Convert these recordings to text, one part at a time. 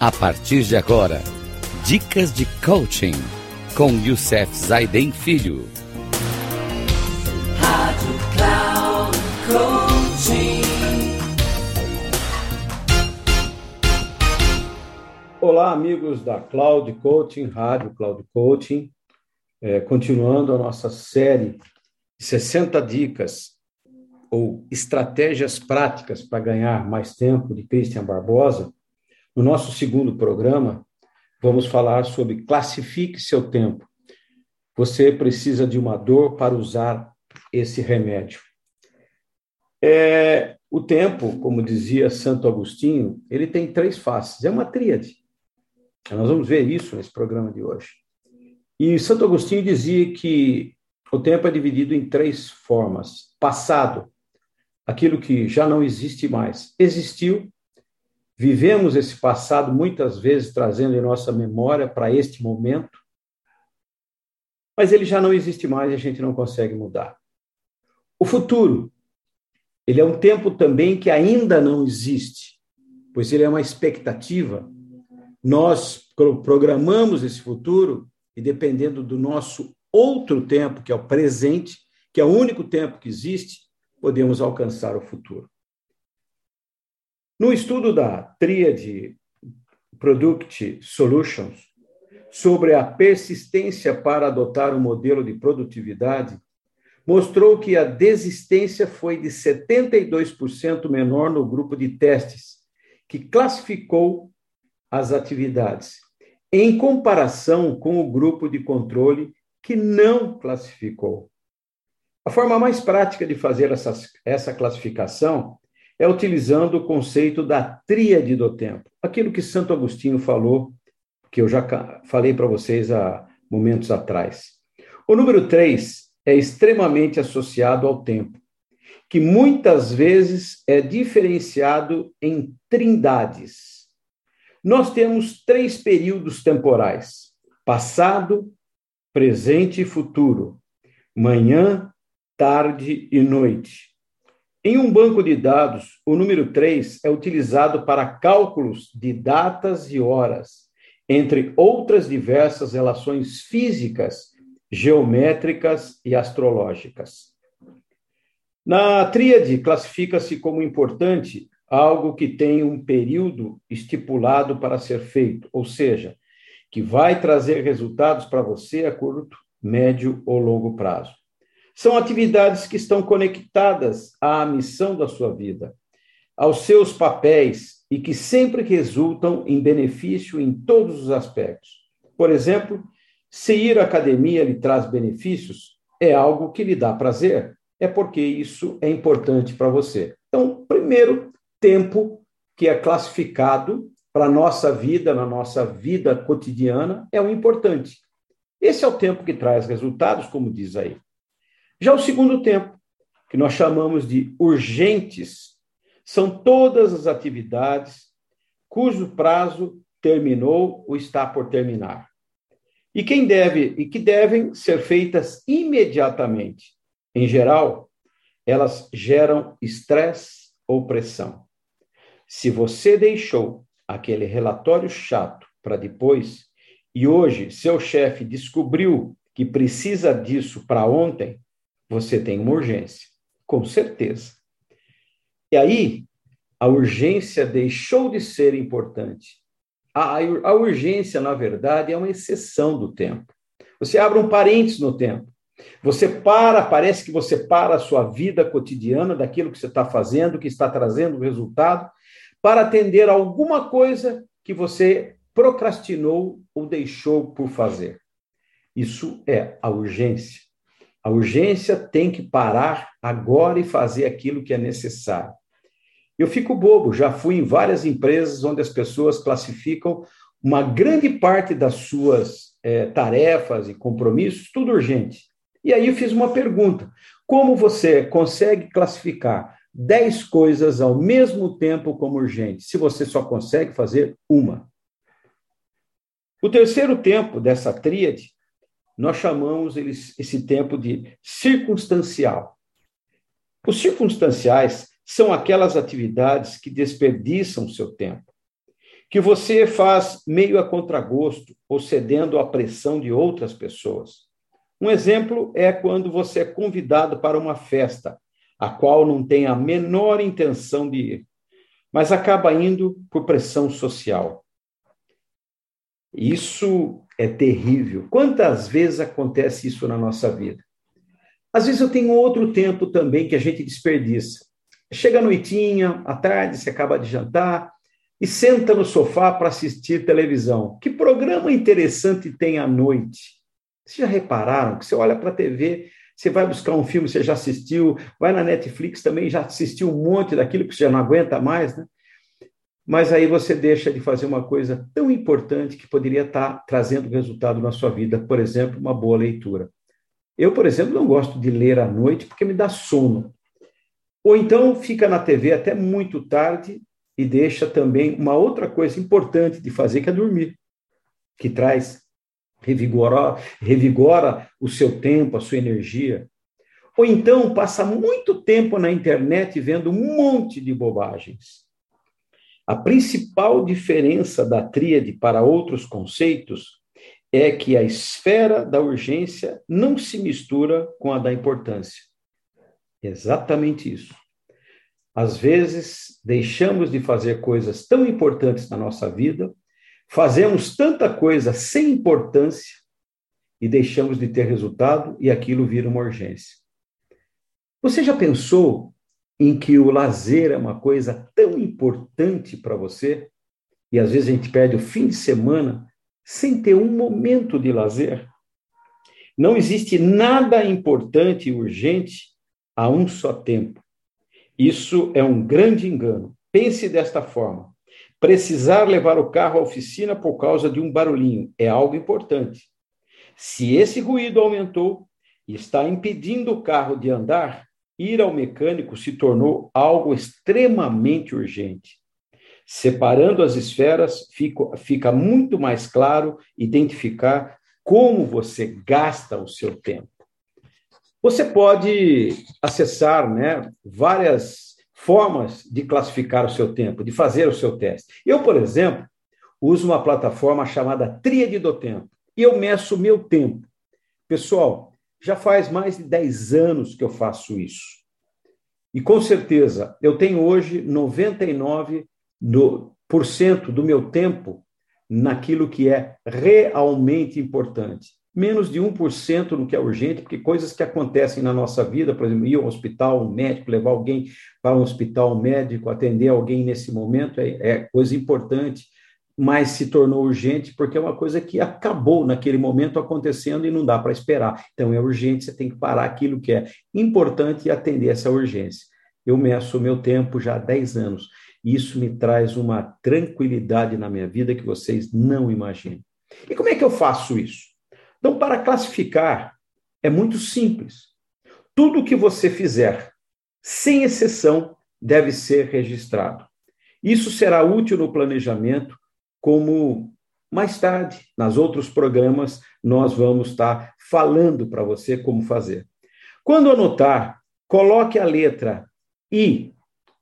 A partir de agora, dicas de coaching com Youssef Zaiden Filho. Rádio Cloud Coaching. Olá, amigos da Cloud Coaching, Rádio Cloud Coaching. É, continuando a nossa série de 60 dicas ou estratégias práticas para ganhar mais tempo de Christian Barbosa. No nosso segundo programa, vamos falar sobre classifique seu tempo. Você precisa de uma dor para usar esse remédio. É, o tempo, como dizia Santo Agostinho, ele tem três faces, é uma tríade. Nós vamos ver isso nesse programa de hoje. E Santo Agostinho dizia que o tempo é dividido em três formas: passado, aquilo que já não existe mais, existiu, Vivemos esse passado muitas vezes trazendo em nossa memória para este momento, mas ele já não existe mais e a gente não consegue mudar. O futuro, ele é um tempo também que ainda não existe, pois ele é uma expectativa. Nós programamos esse futuro e dependendo do nosso outro tempo, que é o presente, que é o único tempo que existe, podemos alcançar o futuro. No estudo da tríade Product Solutions sobre a persistência para adotar um modelo de produtividade, mostrou que a desistência foi de 72% menor no grupo de testes, que classificou as atividades, em comparação com o grupo de controle que não classificou. A forma mais prática de fazer essa, essa classificação é utilizando o conceito da tríade do tempo. Aquilo que Santo Agostinho falou, que eu já falei para vocês há momentos atrás. O número três é extremamente associado ao tempo, que muitas vezes é diferenciado em trindades. Nós temos três períodos temporais: passado, presente e futuro, manhã, tarde e noite. Em um banco de dados, o número 3 é utilizado para cálculos de datas e horas, entre outras diversas relações físicas, geométricas e astrológicas. Na tríade, classifica-se como importante algo que tem um período estipulado para ser feito, ou seja, que vai trazer resultados para você a curto, médio ou longo prazo. São atividades que estão conectadas à missão da sua vida, aos seus papéis e que sempre resultam em benefício em todos os aspectos. Por exemplo, se ir à academia lhe traz benefícios, é algo que lhe dá prazer, é porque isso é importante para você. Então, primeiro, tempo que é classificado para a nossa vida, na nossa vida cotidiana, é o importante. Esse é o tempo que traz resultados, como diz aí. Já o segundo tempo, que nós chamamos de urgentes, são todas as atividades cujo prazo terminou ou está por terminar. E quem deve e que devem ser feitas imediatamente. Em geral, elas geram estresse ou pressão. Se você deixou aquele relatório chato para depois e hoje seu chefe descobriu que precisa disso para ontem, você tem uma urgência, com certeza. E aí, a urgência deixou de ser importante. A, a urgência, na verdade, é uma exceção do tempo. Você abre um parênteses no tempo. Você para, parece que você para a sua vida cotidiana, daquilo que você está fazendo, que está trazendo resultado, para atender alguma coisa que você procrastinou ou deixou por fazer. Isso é a urgência. A urgência tem que parar agora e fazer aquilo que é necessário. Eu fico bobo, já fui em várias empresas onde as pessoas classificam uma grande parte das suas é, tarefas e compromissos, tudo urgente. E aí eu fiz uma pergunta: como você consegue classificar 10 coisas ao mesmo tempo como urgente, se você só consegue fazer uma? O terceiro tempo dessa tríade nós chamamos esse tempo de circunstancial. Os circunstanciais são aquelas atividades que desperdiçam seu tempo, que você faz meio a contragosto ou cedendo à pressão de outras pessoas. Um exemplo é quando você é convidado para uma festa, a qual não tem a menor intenção de ir, mas acaba indo por pressão social. Isso é terrível. Quantas vezes acontece isso na nossa vida? Às vezes eu tenho outro tempo também que a gente desperdiça. Chega a noitinha, à tarde, você acaba de jantar e senta no sofá para assistir televisão. Que programa interessante tem à noite? Vocês já repararam que você olha para a TV, você vai buscar um filme, você já assistiu, vai na Netflix também, já assistiu um monte daquilo que você já não aguenta mais, né? Mas aí você deixa de fazer uma coisa tão importante que poderia estar trazendo resultado na sua vida, por exemplo, uma boa leitura. Eu, por exemplo, não gosto de ler à noite porque me dá sono. Ou então fica na TV até muito tarde e deixa também uma outra coisa importante de fazer, que é dormir, que traz revigora, revigora o seu tempo, a sua energia. Ou então passa muito tempo na internet vendo um monte de bobagens. A principal diferença da tríade para outros conceitos é que a esfera da urgência não se mistura com a da importância. Exatamente isso. Às vezes, deixamos de fazer coisas tão importantes na nossa vida Fazemos tanta coisa sem importância e deixamos de ter resultado e aquilo vira uma urgência. Você já pensou em que o lazer é uma coisa tão importante para você e às vezes a gente perde o fim de semana sem ter um momento de lazer? Não existe nada importante e urgente a um só tempo. Isso é um grande engano. Pense desta forma: Precisar levar o carro à oficina por causa de um barulhinho é algo importante. Se esse ruído aumentou e está impedindo o carro de andar, ir ao mecânico se tornou algo extremamente urgente. Separando as esferas, fica, fica muito mais claro identificar como você gasta o seu tempo. Você pode acessar né, várias formas de classificar o seu tempo, de fazer o seu teste. Eu, por exemplo, uso uma plataforma chamada Tríade do Tempo e eu meço o meu tempo. Pessoal, já faz mais de 10 anos que eu faço isso. E com certeza, eu tenho hoje 99% do, por cento do meu tempo naquilo que é realmente importante menos de 1% no que é urgente, porque coisas que acontecem na nossa vida, por exemplo, ir ao hospital, um médico, levar alguém para um hospital médico, atender alguém nesse momento, é, é coisa importante, mas se tornou urgente porque é uma coisa que acabou naquele momento acontecendo e não dá para esperar. Então é urgente, você tem que parar aquilo que é importante e atender essa urgência. Eu meço o meu tempo já há 10 anos. E isso me traz uma tranquilidade na minha vida que vocês não imaginam. E como é que eu faço isso? Então, para classificar, é muito simples. Tudo que você fizer, sem exceção, deve ser registrado. Isso será útil no planejamento, como mais tarde, nas outros programas, nós vamos estar falando para você como fazer. Quando anotar, coloque a letra I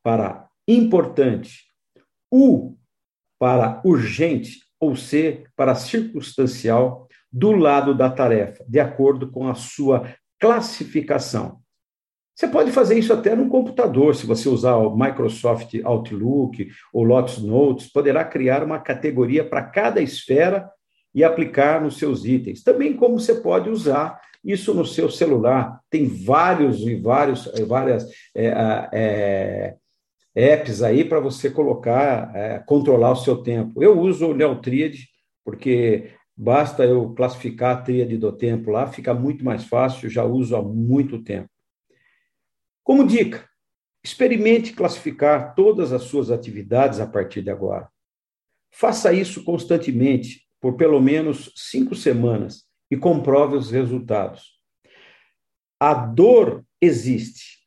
para importante, U para urgente ou C para circunstancial do lado da tarefa, de acordo com a sua classificação. Você pode fazer isso até no computador, se você usar o Microsoft Outlook ou Lotus Notes, poderá criar uma categoria para cada esfera e aplicar nos seus itens. Também como você pode usar isso no seu celular. Tem vários e vários, várias é, é, apps aí para você colocar, é, controlar o seu tempo. Eu uso o Neotriad, porque Basta eu classificar a tríade do tempo lá, fica muito mais fácil, já uso há muito tempo. Como dica, experimente classificar todas as suas atividades a partir de agora. Faça isso constantemente, por pelo menos cinco semanas, e comprove os resultados. A dor existe,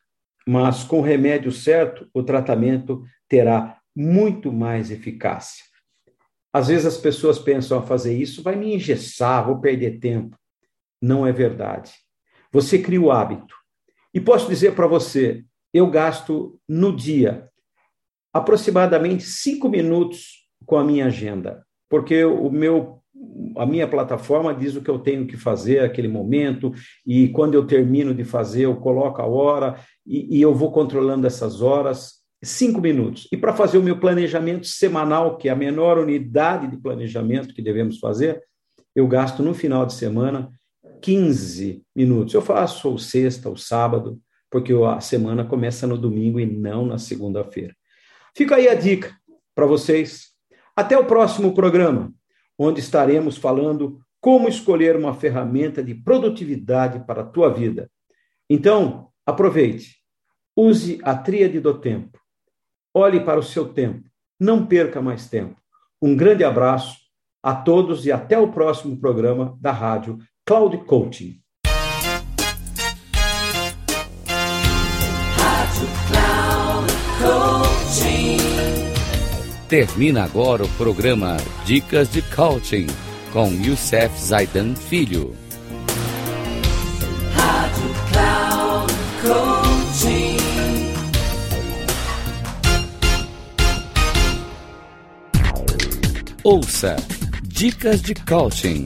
mas com o remédio certo, o tratamento terá muito mais eficácia. Às vezes as pessoas pensam a fazer isso, vai me engessar, vou perder tempo. Não é verdade. Você cria o hábito. E posso dizer para você, eu gasto no dia aproximadamente cinco minutos com a minha agenda, porque o meu a minha plataforma diz o que eu tenho que fazer naquele momento, e quando eu termino de fazer, eu coloco a hora, e, e eu vou controlando essas horas, cinco minutos. E para fazer o meu planejamento semanal, que é a menor unidade de planejamento que devemos fazer, eu gasto no final de semana 15 minutos. Eu faço ou sexta ou sábado, porque a semana começa no domingo e não na segunda-feira. Fica aí a dica para vocês. Até o próximo programa, onde estaremos falando como escolher uma ferramenta de produtividade para a tua vida. Então, aproveite, use a tríade do tempo. Olhe para o seu tempo, não perca mais tempo. Um grande abraço a todos e até o próximo programa da Rádio Cloud Coaching. Termina agora o programa Dicas de Coaching com Youssef Zaidan Filho. Rádio Cloud Coaching. Ouça Dicas de Coaching